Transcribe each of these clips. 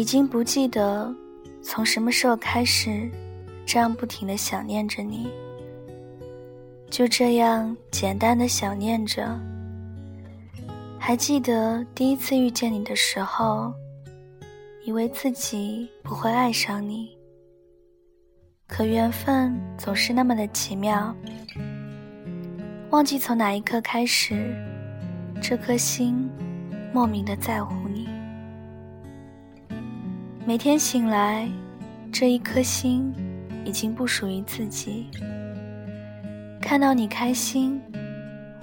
已经不记得从什么时候开始，这样不停的想念着你，就这样简单的想念着。还记得第一次遇见你的时候，以为自己不会爱上你，可缘分总是那么的奇妙。忘记从哪一刻开始，这颗心莫名的在乎。每天醒来，这一颗心已经不属于自己。看到你开心，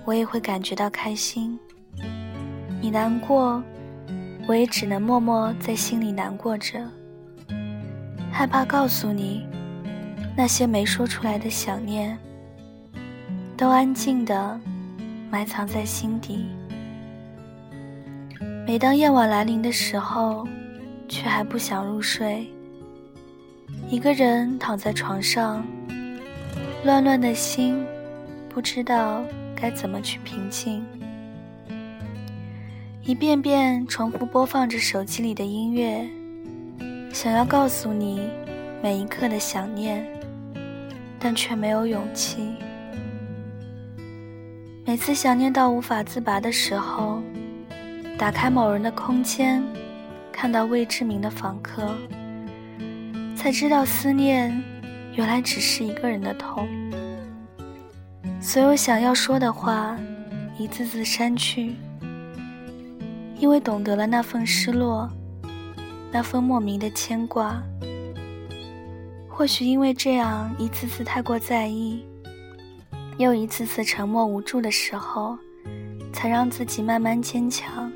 我也会感觉到开心。你难过，我也只能默默在心里难过着，害怕告诉你那些没说出来的想念。都安静的埋藏在心底。每当夜晚来临的时候，却还不想入睡。一个人躺在床上，乱乱的心，不知道该怎么去平静。一遍遍重复播放着手机里的音乐，想要告诉你每一刻的想念，但却没有勇气。每次想念到无法自拔的时候，打开某人的空间，看到未知名的访客，才知道思念原来只是一个人的痛。所有想要说的话，一字字删去，因为懂得了那份失落，那份莫名的牵挂。或许因为这样一次次太过在意。又一次次沉默无助的时候，才让自己慢慢坚强。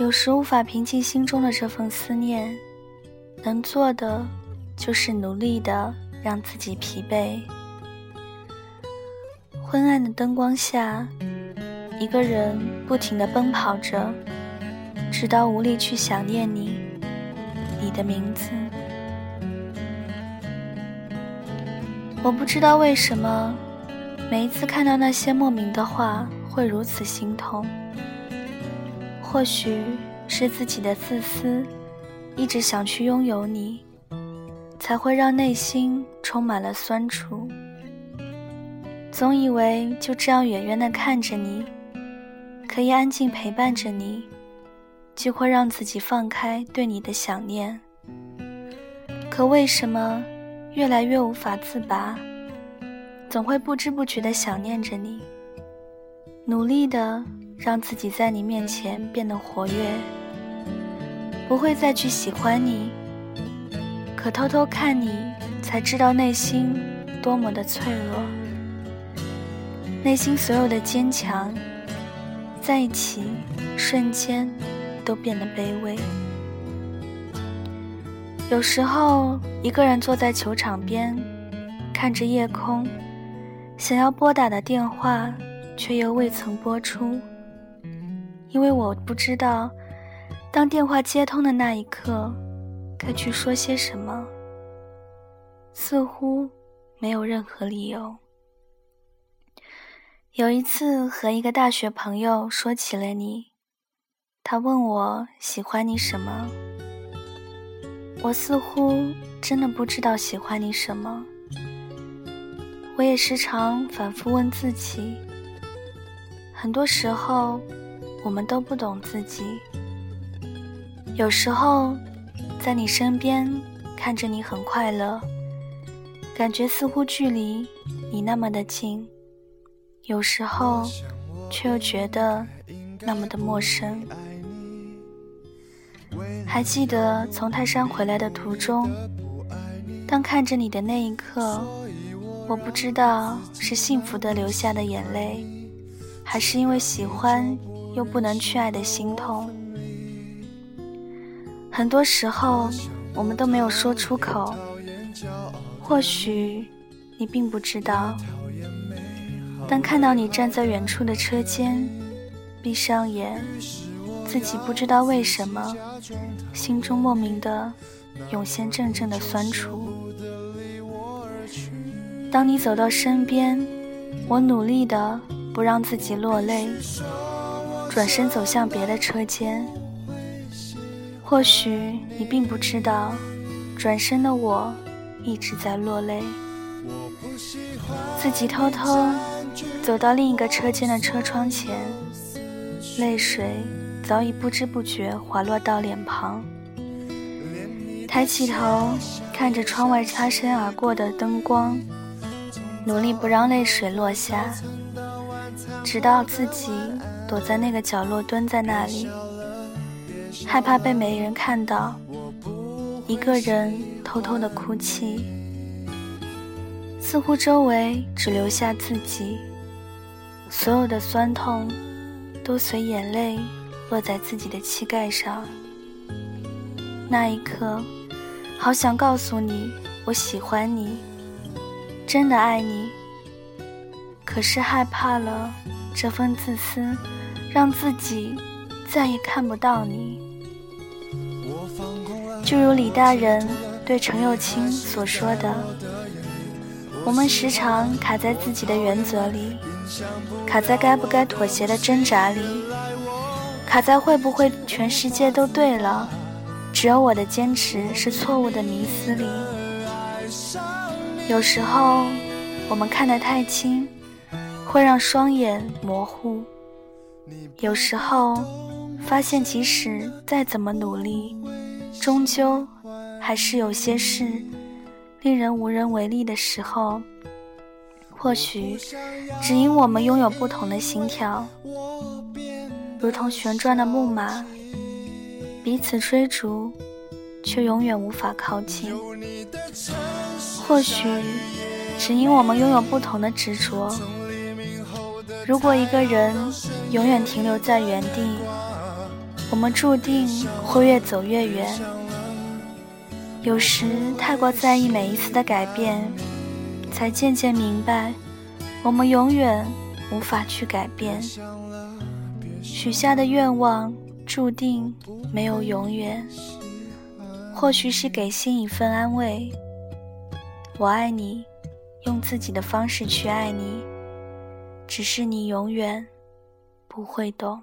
有时无法平静心中的这份思念，能做的就是努力的让自己疲惫。昏暗的灯光下，一个人不停的奔跑着，直到无力去想念你，你的名字。我不知道为什么，每一次看到那些莫名的话，会如此心痛。或许是自己的自私，一直想去拥有你，才会让内心充满了酸楚。总以为就这样远远的看着你，可以安静陪伴着你，就会让自己放开对你的想念。可为什么？越来越无法自拔，总会不知不觉的想念着你，努力的让自己在你面前变得活跃，不会再去喜欢你，可偷偷看你，才知道内心多么的脆弱，内心所有的坚强，在一起瞬间都变得卑微。有时候，一个人坐在球场边，看着夜空，想要拨打的电话，却又未曾拨出，因为我不知道，当电话接通的那一刻，该去说些什么。似乎没有任何理由。有一次和一个大学朋友说起了你，他问我喜欢你什么。我似乎真的不知道喜欢你什么，我也时常反复问自己。很多时候，我们都不懂自己。有时候，在你身边看着你很快乐，感觉似乎距离你那么的近；有时候，却又觉得那么的陌生。还记得从泰山回来的途中，当看着你的那一刻，我不知道是幸福的流下的眼泪，还是因为喜欢又不能去爱的心痛。很多时候，我们都没有说出口。或许你并不知道，当看到你站在远处的车间，闭上眼。自己不知道为什么，心中莫名的涌现阵阵的酸楚。当你走到身边，我努力的不让自己落泪，转身走向别的车间。或许你并不知道，转身的我一直在落泪，自己偷偷走到另一个车间的车窗前，泪水早已不知不觉滑落到脸庞。抬起头，看着窗外擦身而过的灯光，努力不让泪水落下，直到自己躲在那个角落，蹲在那里，害怕被没人看到，一个人偷偷的哭泣，似乎周围只留下自己，所有的酸痛都随眼泪落在自己的膝盖上，那一刻。好想告诉你，我喜欢你，真的爱你。可是害怕了这份自私，让自己再也看不到你。就如李大人对程又青所说的：“我们时常卡在自己的原则里，卡在该不该妥协的挣扎里，卡在会不会全世界都对了。”只有我的坚持是错误的迷思里，有时候我们看得太清，会让双眼模糊；有时候发现即使再怎么努力，终究还是有些事令人无能为力的时候。或许只因我们拥有不同的心跳，如同旋转的木马。彼此追逐，却永远无法靠近。或许只因我们拥有不同的执着。如果一个人永远停留在原地，我们注定会越走越远。有时太过在意每一次的改变，才渐渐明白，我们永远无法去改变。许下的愿望。注定没有永远，或许是给心一份安慰。我爱你，用自己的方式去爱你，只是你永远不会懂。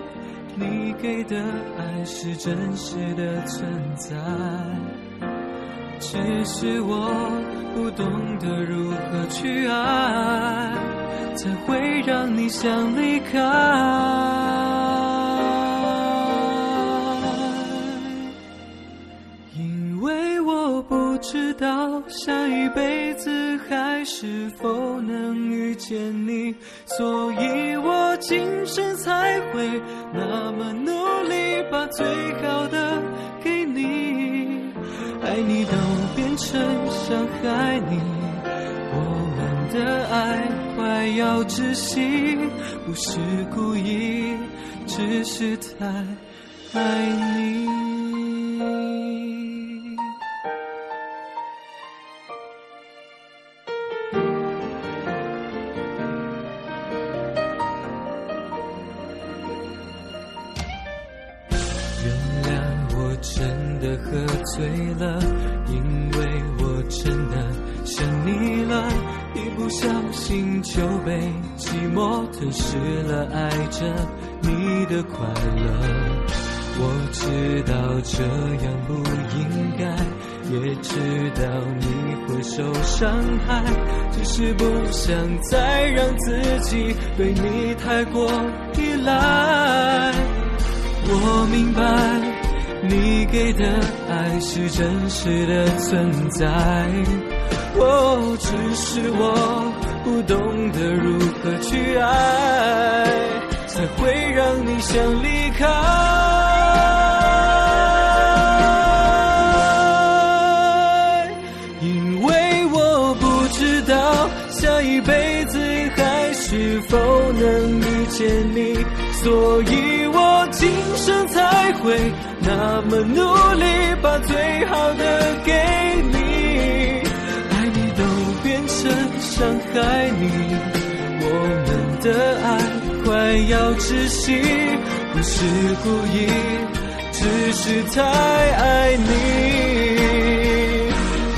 你给的爱是真实的存在，只是我不懂得如何去爱，才会让你想离开。到下一辈子还是否能遇见你，所以我今生才会那么努力，把最好的给你。爱你都变成伤害你，我们的爱快要窒息，不是故意，只是太爱你。想你了，一不小心就被寂寞吞噬了，爱着你的快乐。我知道这样不应该，也知道你会受伤害，只是不想再让自己对你太过依赖。我明白。你给的爱是真实的存在。哦，只是我不懂得如何去爱，才会让你想离开。因为我不知道下一辈子还是否能遇见你，所以我今生才会那么努力，把最好的给你。爱你都变成伤害你，我们的爱快要窒息，不是故意，只是太爱你。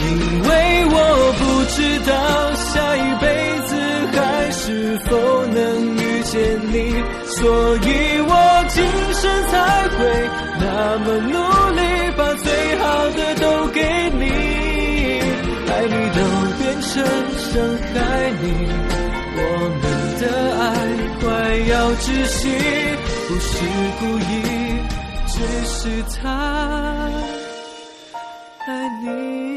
因为我不知道下一辈子还是否能遇见你，所以我今生才会那么努力，把最好的都给你。爱你都变成伤害你，我们的爱快要窒息，不是故意，只是太爱你。